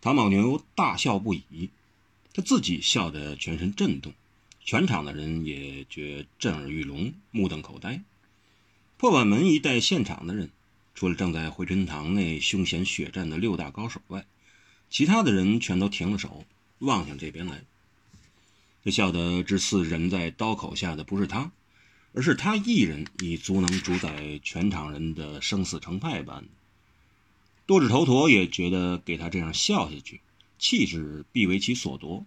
唐宝牛大笑不已，他自己笑得全身震动，全场的人也觉震耳欲聋，目瞪口呆。破碗门一带现场的人，除了正在回春堂内凶险血战的六大高手外，其他的人全都停了手，望向这边来。这笑得之似人在刀口下的不是他，而是他一人已足能主宰全场人的生死成败般。多指头陀也觉得给他这样笑下去，气质必为其所夺，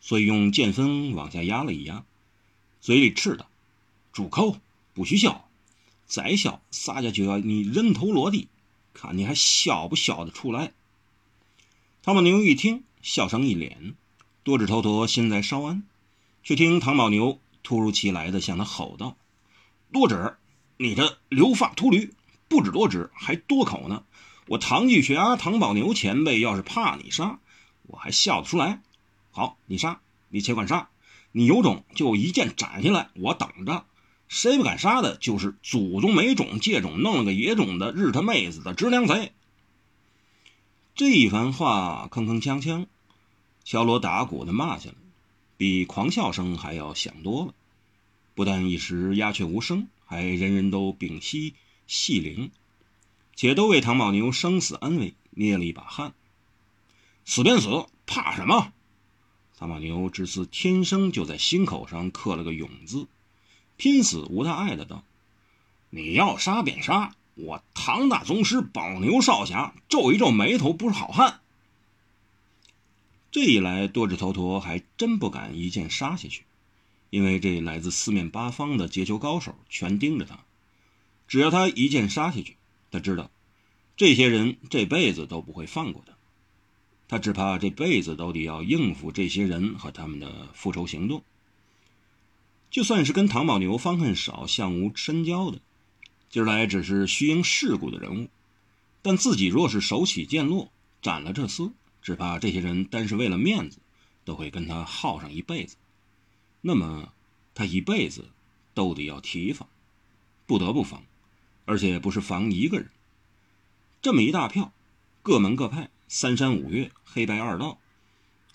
所以用剑锋往下压了一压，嘴里斥道：“住口！不许笑！再笑，洒家就要你人头落地，看你还笑不笑得出来。”唐宝牛一听，笑声一敛，多指头陀心在稍安，却听唐宝牛突如其来的向他吼道：“多指，你这留发秃驴，不止多指，还多口呢！”我唐继学啊唐宝牛前辈要是怕你杀，我还笑得出来。好，你杀，你且管杀，你有种就一剑斩下来，我等着。谁不敢杀的，就是祖宗没种借种弄了个野种的日他妹子的直娘贼。这一番话铿铿锵锵，敲锣打鼓的骂下来，比狂笑声还要响多了。不但一时鸦雀无声，还人人都屏息细灵。且都为唐宝牛生死安危捏了一把汗。死便死，怕什么？唐宝牛只似天生就在心口上刻了个勇字，拼死无大碍的道：“你要杀便杀，我唐大宗师宝牛少侠皱一皱眉头，不是好汉。”这一来，多智头陀还真不敢一剑杀下去，因为这来自四面八方的截球高手全盯着他，只要他一剑杀下去。他知道，这些人这辈子都不会放过他，他只怕这辈子都得要应付这些人和他们的复仇行动。就算是跟唐宝牛方恨少、相无深交的，今儿来只是虚应世故的人物，但自己若是手起剑落斩了这厮，只怕这些人单是为了面子，都会跟他耗上一辈子。那么他一辈子都得要提防，不得不防。而且不是防一个人，这么一大票，各门各派、三山五岳、黑白二道、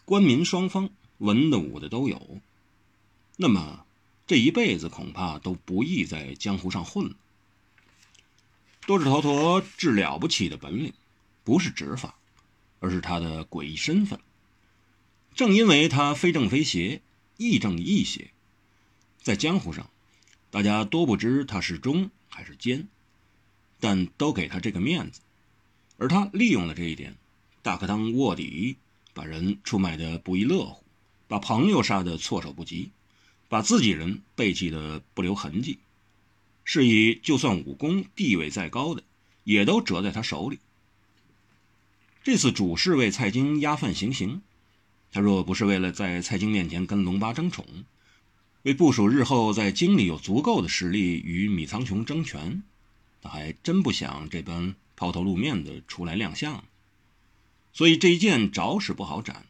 官民双方、文的武的都有。那么这一辈子恐怕都不易在江湖上混了。多指头陀治了不起的本领，不是执法，而是他的诡异身份。正因为他非正非邪，亦正亦邪，在江湖上，大家多不知他是忠还是奸。但都给他这个面子，而他利用了这一点，大可当卧底，把人出卖的不亦乐乎，把朋友杀的措手不及，把自己人背弃的不留痕迹，是以就算武功地位再高的，也都折在他手里。这次主事为蔡京押犯行刑，他若不是为了在蔡京面前跟龙八争宠，为部署日后在京里有足够的实力与米仓雄争权。他还真不想这般抛头露面的出来亮相，所以这一剑着实不好斩，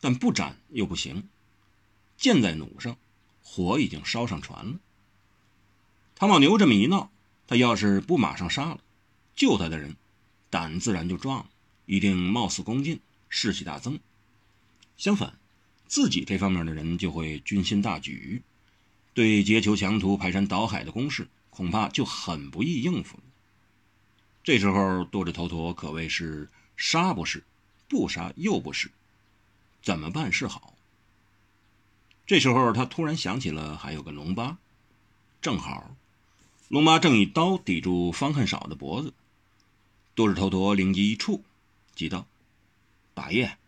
但不斩又不行。剑在弩上，火已经烧上船了。唐宝牛这么一闹，他要是不马上杀了，救他的人胆自然就壮了，一定貌似恭敬，士气大增。相反，自己这方面的人就会军心大举，对截球强图、排山倒海的攻势。恐怕就很不易应付了。这时候，多着头陀可谓是杀不是，不杀又不是，怎么办是好？这时候，他突然想起了还有个龙八，正好，龙八正以刀抵住方恨少的脖子。多着头陀灵机一触，急道：“八爷，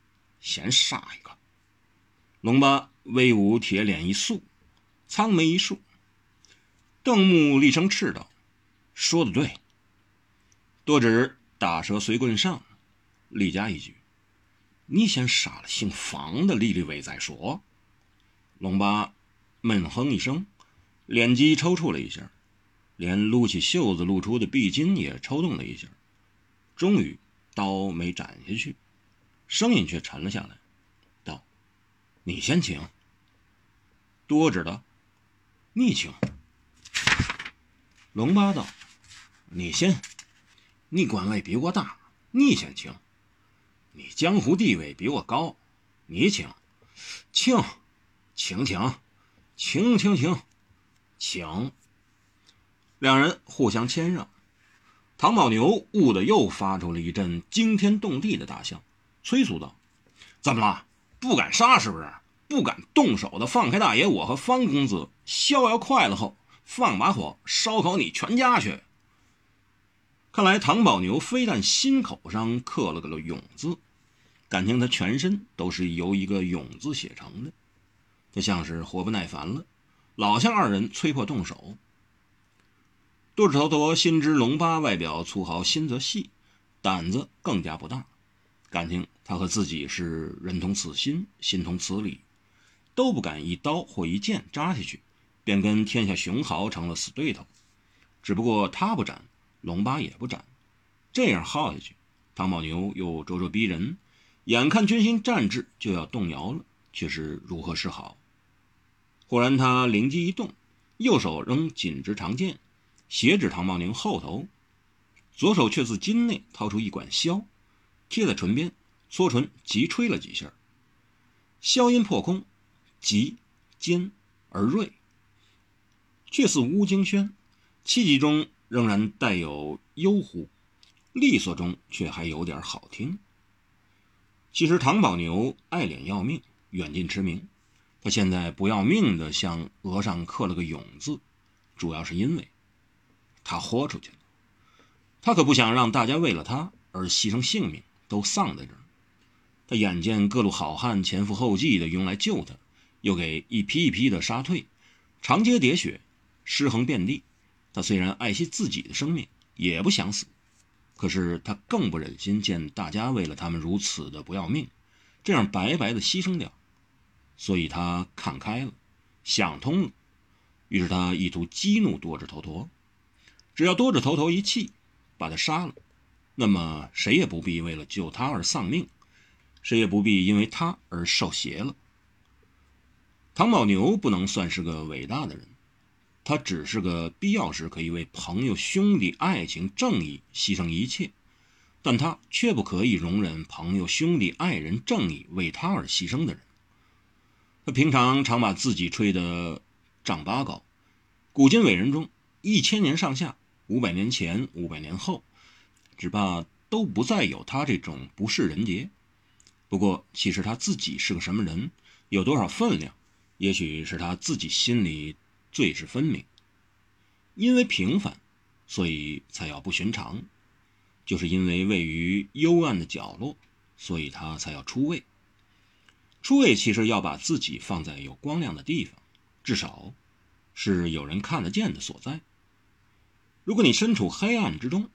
先杀一个。”龙八威武铁脸一肃，苍眉一竖。邓木厉声斥道：“说的对。”多指打蛇随棍上，厉加一句：“你先杀了姓房的立立伟再说。”龙八闷哼一声，脸肌抽搐了一下，连撸起袖子露出的臂筋也抽动了一下，终于刀没斩下去，声音却沉了下来，道：“你先请。”多指道：“你请。”龙八道：“你先，你官位比我大，你先请。你江湖地位比我高，你请，请，请请，请请请，请。两人互相谦让，唐宝牛兀的又发出了一阵惊天动地的大笑，催促道：“怎么了？不敢杀是不是？不敢动手的，放开大爷我和方公子，逍遥快乐后，放把火烧烤你全家去。”看来唐宝牛非但心口上刻了个“勇”字，感情他全身都是由一个“勇”字写成的。他像是活不耐烦了，老向二人催迫动手。多指头陀心知龙八外表粗豪，心则细，胆子更加不大。感情他和自己是人同此心，心同此理，都不敢一刀或一剑扎下去，便跟天下雄豪成了死对头。只不过他不斩。龙八也不斩，这样耗下去，唐宝牛又咄咄逼人，眼看军心战志就要动摇了，却是如何是好？忽然他灵机一动，右手仍紧执长剑，斜指唐宝牛后头，左手却自襟内掏出一管箫，贴在唇边，搓唇急吹了几下，箫音破空，急尖而锐，却似乌金轩，气急中。仍然带有悠忽，利索中却还有点好听。其实唐宝牛爱脸要命，远近驰名。他现在不要命的向额上刻了个“勇”字，主要是因为他豁出去了。他可不想让大家为了他而牺牲性命，都丧在这儿。他眼见各路好汉前赴后继的用来救他，又给一批一批的杀退，长街喋血，尸横遍地。他虽然爱惜自己的生命，也不想死，可是他更不忍心见大家为了他们如此的不要命，这样白白的牺牲掉，所以他看开了，想通了，于是他意图激怒多智头陀，只要多智头陀一气，把他杀了，那么谁也不必为了救他而丧命，谁也不必因为他而受邪了。唐宝牛不能算是个伟大的人。他只是个必要时可以为朋友、兄弟、爱情、正义牺牲一切，但他却不可以容忍朋友、兄弟、爱人、正义为他而牺牲的人。他平常常把自己吹得丈八高，古今伟人中，一千年上下，五百年前、五百年后，只怕都不再有他这种不世人杰。不过，其实他自己是个什么人，有多少分量，也许是他自己心里。最是分明，因为平凡，所以才要不寻常；就是因为位于幽暗的角落，所以他才要出位。出位其实要把自己放在有光亮的地方，至少是有人看得见的所在。如果你身处黑暗之中，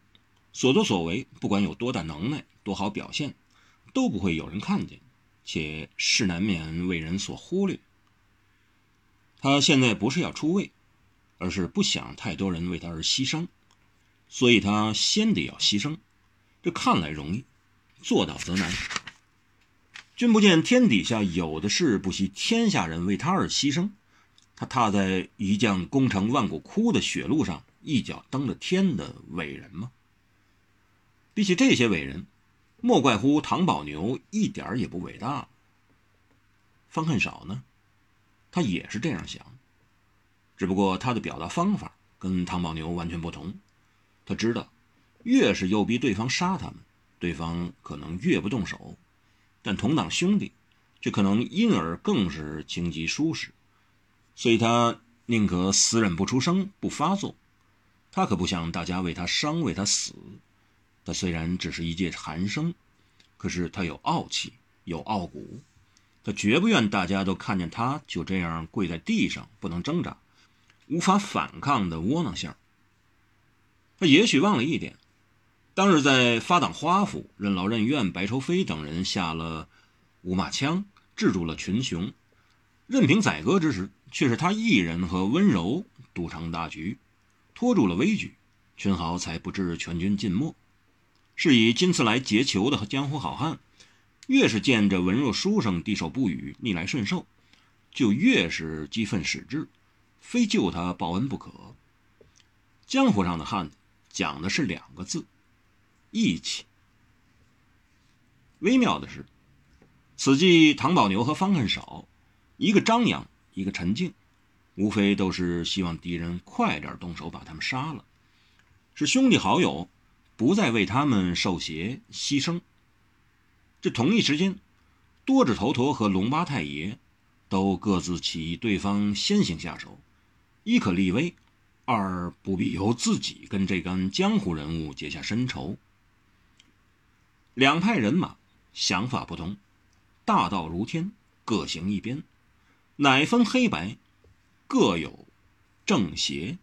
所作所为，不管有多大能耐、多好表现，都不会有人看见，且是难免为人所忽略。他现在不是要出位，而是不想太多人为他而牺牲，所以他先得要牺牲。这看来容易，做到则难。君不见天底下有的是不惜天下人为他而牺牲，他踏在一将功成万骨枯的血路上，一脚登了天的伟人吗？比起这些伟人，莫怪乎唐宝牛一点也不伟大。方恨少呢？他也是这样想，只不过他的表达方法跟唐宝牛完全不同。他知道，越是诱逼对方杀他们，对方可能越不动手；但同党兄弟，却可能因而更是情急舒适。所以他宁可死忍不出声，不发作。他可不想大家为他伤，为他死。他虽然只是一介寒生，可是他有傲气，有傲骨。他绝不愿大家都看见他就这样跪在地上不能挣扎、无法反抗的窝囊相。他也许忘了一点：当日在发党花府，任劳任怨，白愁飞等人下了五马枪，制住了群雄；任凭宰割之时，却是他一人和温柔督成大局，拖住了危局，群豪才不至全军尽没。是以今次来劫囚的江湖好汉。越是见着文弱书生低首不语、逆来顺受，就越是激愤使至，非救他报恩不可。江湖上的汉子讲的是两个字：义气。微妙的是，此际唐宝牛和方恨少，一个张扬，一个沉静，无非都是希望敌人快点动手把他们杀了，是兄弟好友，不再为他们受邪牺牲。这同一时间，多指头陀和龙八太爷都各自起义对方先行下手，一可立威，二不必由自己跟这干江湖人物结下深仇。两派人马想法不同，大道如天，各行一边，乃分黑白，各有正邪。